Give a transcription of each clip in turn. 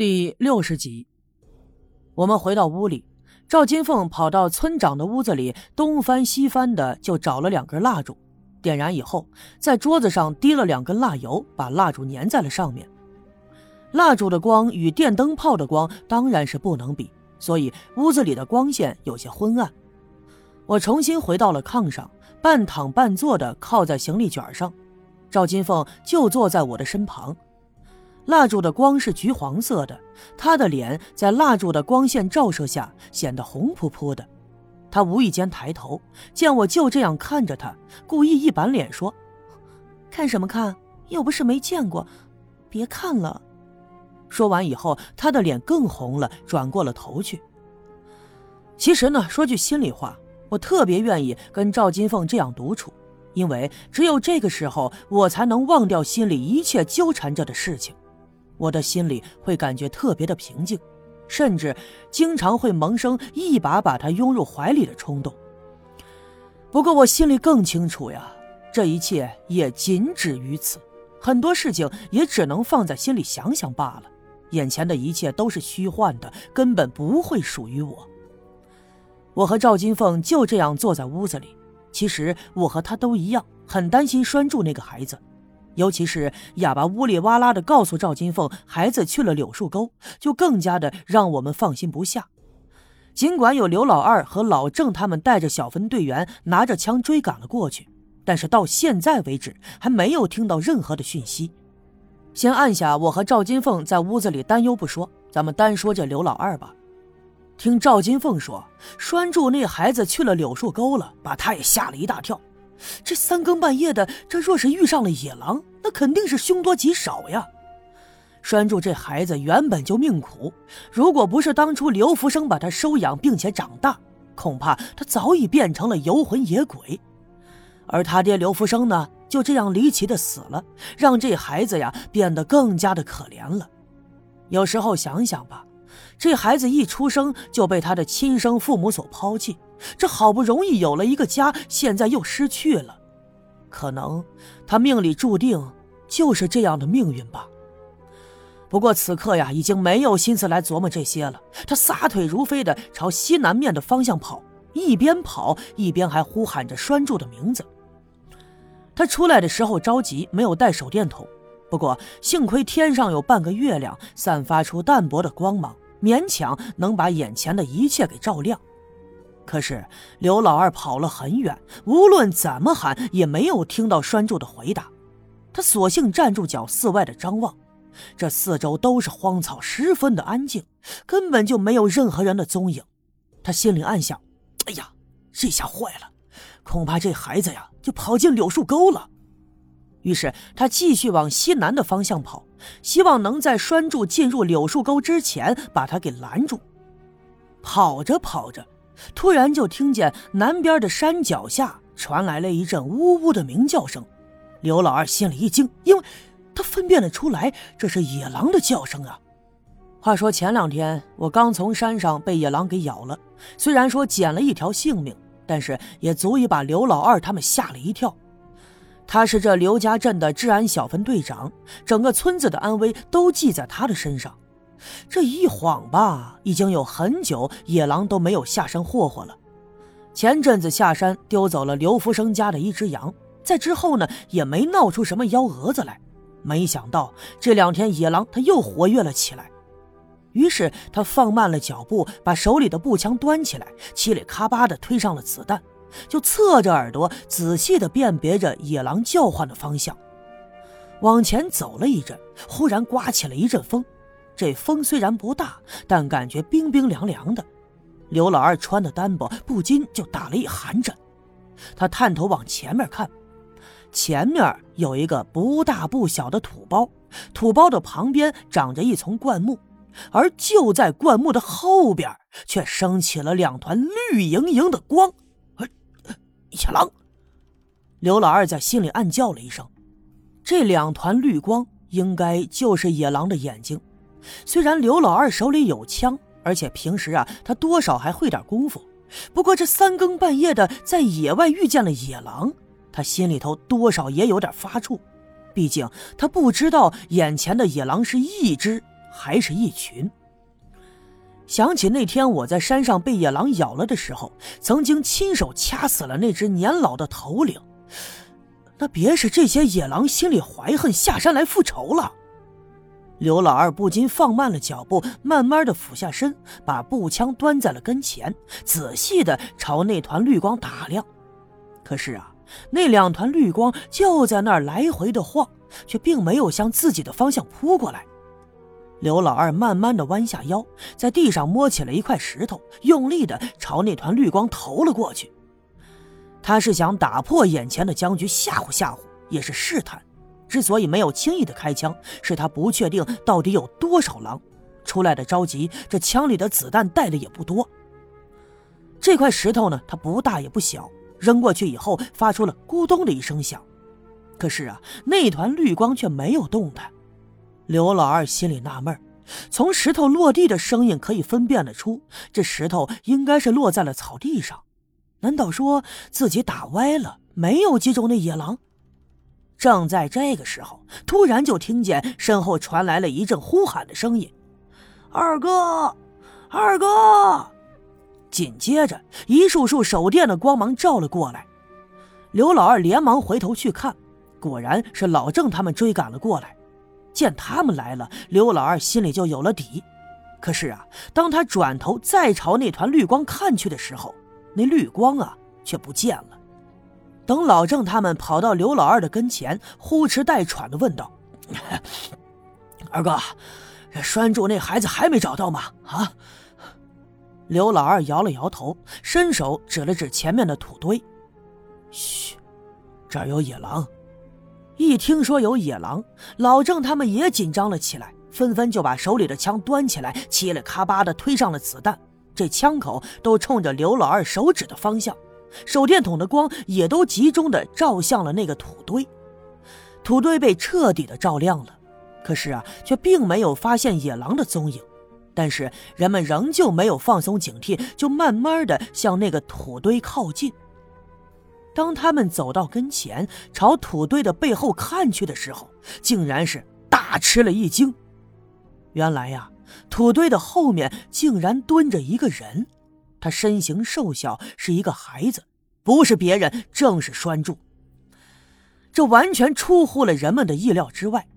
第六十集，我们回到屋里，赵金凤跑到村长的屋子里，东翻西翻的就找了两根蜡烛，点燃以后，在桌子上滴了两根蜡油，把蜡烛粘在了上面。蜡烛的光与电灯泡的光当然是不能比，所以屋子里的光线有些昏暗。我重新回到了炕上，半躺半坐的靠在行李卷上，赵金凤就坐在我的身旁。蜡烛的光是橘黄色的，他的脸在蜡烛的光线照射下显得红扑扑的。他无意间抬头，见我就这样看着他，故意一板脸说：“看什么看？又不是没见过，别看了。”说完以后，他的脸更红了，转过了头去。其实呢，说句心里话，我特别愿意跟赵金凤这样独处，因为只有这个时候，我才能忘掉心里一切纠缠着的事情。我的心里会感觉特别的平静，甚至经常会萌生一把把他拥入怀里的冲动。不过我心里更清楚呀，这一切也仅止于此，很多事情也只能放在心里想想罢了。眼前的一切都是虚幻的，根本不会属于我。我和赵金凤就这样坐在屋子里，其实我和他都一样，很担心拴住那个孩子。尤其是哑巴呜里哇啦的告诉赵金凤，孩子去了柳树沟，就更加的让我们放心不下。尽管有刘老二和老郑他们带着小分队员拿着枪追赶了过去，但是到现在为止还没有听到任何的讯息。先按下我和赵金凤在屋子里担忧不说，咱们单说这刘老二吧。听赵金凤说，拴住那孩子去了柳树沟了，把他也吓了一大跳。这三更半夜的，这若是遇上了野狼，那肯定是凶多吉少呀。拴住这孩子原本就命苦，如果不是当初刘福生把他收养并且长大，恐怕他早已变成了游魂野鬼。而他爹刘福生呢，就这样离奇的死了，让这孩子呀变得更加的可怜了。有时候想想吧。这孩子一出生就被他的亲生父母所抛弃，这好不容易有了一个家，现在又失去了，可能他命里注定就是这样的命运吧。不过此刻呀，已经没有心思来琢磨这些了。他撒腿如飞的朝西南面的方向跑，一边跑一边还呼喊着拴住的名字。他出来的时候着急，没有带手电筒，不过幸亏天上有半个月亮，散发出淡薄的光芒。勉强能把眼前的一切给照亮，可是刘老二跑了很远，无论怎么喊也没有听到拴柱的回答。他索性站住脚，四外的张望，这四周都是荒草，十分的安静，根本就没有任何人的踪影。他心里暗想：“哎呀，这下坏了，恐怕这孩子呀就跑进柳树沟了。”于是他继续往西南的方向跑，希望能在拴住进入柳树沟之前把他给拦住。跑着跑着，突然就听见南边的山脚下传来了一阵呜呜的鸣叫声。刘老二心里一惊，因为他分辨得出来这是野狼的叫声啊。话说前两天我刚从山上被野狼给咬了，虽然说捡了一条性命，但是也足以把刘老二他们吓了一跳。他是这刘家镇的治安小分队长，整个村子的安危都记在他的身上。这一晃吧，已经有很久野狼都没有下山霍霍了。前阵子下山丢走了刘福生家的一只羊，在之后呢也没闹出什么幺蛾子来。没想到这两天野狼他又活跃了起来，于是他放慢了脚步，把手里的步枪端起来，嘁里咔吧的推上了子弹。就侧着耳朵，仔细地辨别着野狼叫唤的方向，往前走了一阵，忽然刮起了一阵风。这风虽然不大，但感觉冰冰凉凉的。刘老二穿的单薄，不禁就打了一寒颤。他探头往前面看，前面有一个不大不小的土包，土包的旁边长着一丛灌木，而就在灌木的后边，却升起了两团绿莹莹的光。野狼！刘老二在心里暗叫了一声。这两团绿光应该就是野狼的眼睛。虽然刘老二手里有枪，而且平时啊他多少还会点功夫，不过这三更半夜的在野外遇见了野狼，他心里头多少也有点发怵。毕竟他不知道眼前的野狼是一只还是一群。想起那天我在山上被野狼咬了的时候，曾经亲手掐死了那只年老的头领，那别是这些野狼心里怀恨，下山来复仇了。刘老二不禁放慢了脚步，慢慢的俯下身，把步枪端在了跟前，仔细的朝那团绿光打量。可是啊，那两团绿光就在那儿来回的晃，却并没有向自己的方向扑过来。刘老二慢慢的弯下腰，在地上摸起了一块石头，用力的朝那团绿光投了过去。他是想打破眼前的僵局，吓唬吓唬，也是试探。之所以没有轻易的开枪，是他不确定到底有多少狼，出来的着急，这枪里的子弹带的也不多。这块石头呢，它不大也不小，扔过去以后发出了咕咚的一声响，可是啊，那团绿光却没有动弹。刘老二心里纳闷从石头落地的声音可以分辨得出，这石头应该是落在了草地上，难道说自己打歪了，没有击中那野狼？正在这个时候，突然就听见身后传来了一阵呼喊的声音：“二哥，二哥！”紧接着，一束束手电的光芒照了过来。刘老二连忙回头去看，果然是老郑他们追赶了过来。见他们来了，刘老二心里就有了底。可是啊，当他转头再朝那团绿光看去的时候，那绿光啊却不见了。等老郑他们跑到刘老二的跟前，呼哧带喘的问道：“ 二哥，这拴住那孩子还没找到吗？”啊！刘老二摇了摇头，伸手指了指前面的土堆：“嘘，这儿有野狼。”一听说有野狼，老郑他们也紧张了起来，纷纷就把手里的枪端起来，嘁哩咔吧的推上了子弹，这枪口都冲着刘老二手指的方向。手电筒的光也都集中的照向了那个土堆，土堆被彻底的照亮了，可是啊，却并没有发现野狼的踪影。但是人们仍旧没有放松警惕，就慢慢的向那个土堆靠近。当他们走到跟前，朝土堆的背后看去的时候，竟然是大吃了一惊。原来呀，土堆的后面竟然蹲着一个人。他身形瘦小，是一个孩子，不是别人，正是栓柱。这完全出乎了人们的意料之外。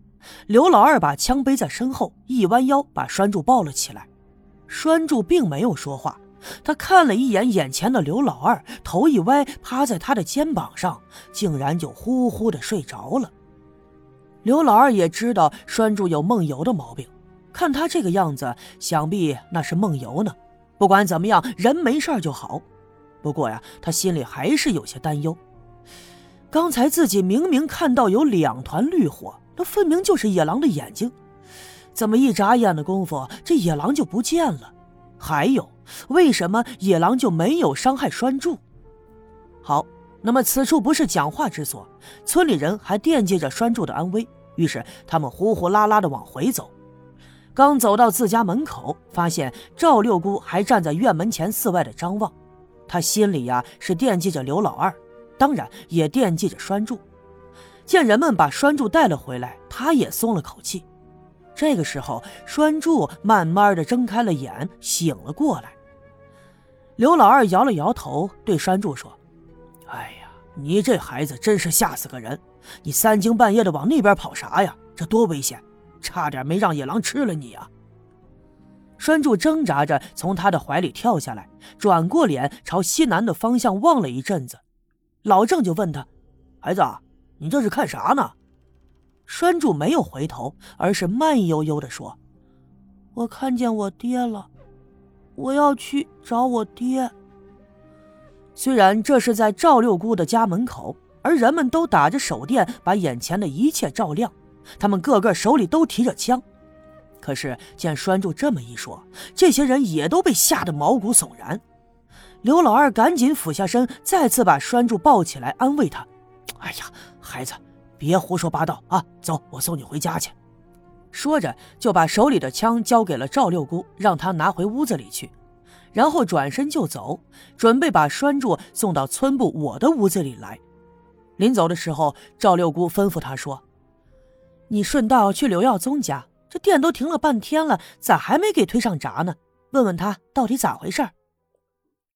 刘老二把枪背在身后，一弯腰把栓柱抱了起来。栓柱并没有说话，他看了一眼眼前的刘老二，头一歪，趴在他的肩膀上，竟然就呼呼的睡着了。刘老二也知道栓柱有梦游的毛病，看他这个样子，想必那是梦游呢。不管怎么样，人没事就好。不过呀，他心里还是有些担忧。刚才自己明明看到有两团绿火，那分明就是野狼的眼睛。怎么一眨眼的功夫，这野狼就不见了？还有，为什么野狼就没有伤害栓柱？好，那么此处不是讲话之所，村里人还惦记着栓柱的安危，于是他们呼呼啦啦的往回走。刚走到自家门口，发现赵六姑还站在院门前寺外的张望，他心里呀是惦记着刘老二，当然也惦记着栓柱。见人们把栓柱带了回来，他也松了口气。这个时候，栓柱慢慢的睁开了眼，醒了过来。刘老二摇了摇头，对栓柱说：“哎呀，你这孩子真是吓死个人！你三更半夜的往那边跑啥呀？这多危险！”差点没让野狼吃了你啊！栓柱挣扎着从他的怀里跳下来，转过脸朝西南的方向望了一阵子。老郑就问他：“孩子，你这是看啥呢？”栓柱没有回头，而是慢悠悠地说：“我看见我爹了，我要去找我爹。”虽然这是在赵六姑的家门口，而人们都打着手电，把眼前的一切照亮。他们个个手里都提着枪，可是见栓柱这么一说，这些人也都被吓得毛骨悚然。刘老二赶紧俯下身，再次把栓柱抱起来，安慰他：“哎呀，孩子，别胡说八道啊！走，我送你回家去。”说着，就把手里的枪交给了赵六姑，让她拿回屋子里去，然后转身就走，准备把栓柱送到村部我的屋子里来。临走的时候，赵六姑吩咐他说。你顺道去刘耀宗家这店都停了半天了，咋还没给推上闸呢？问问他到底咋回事？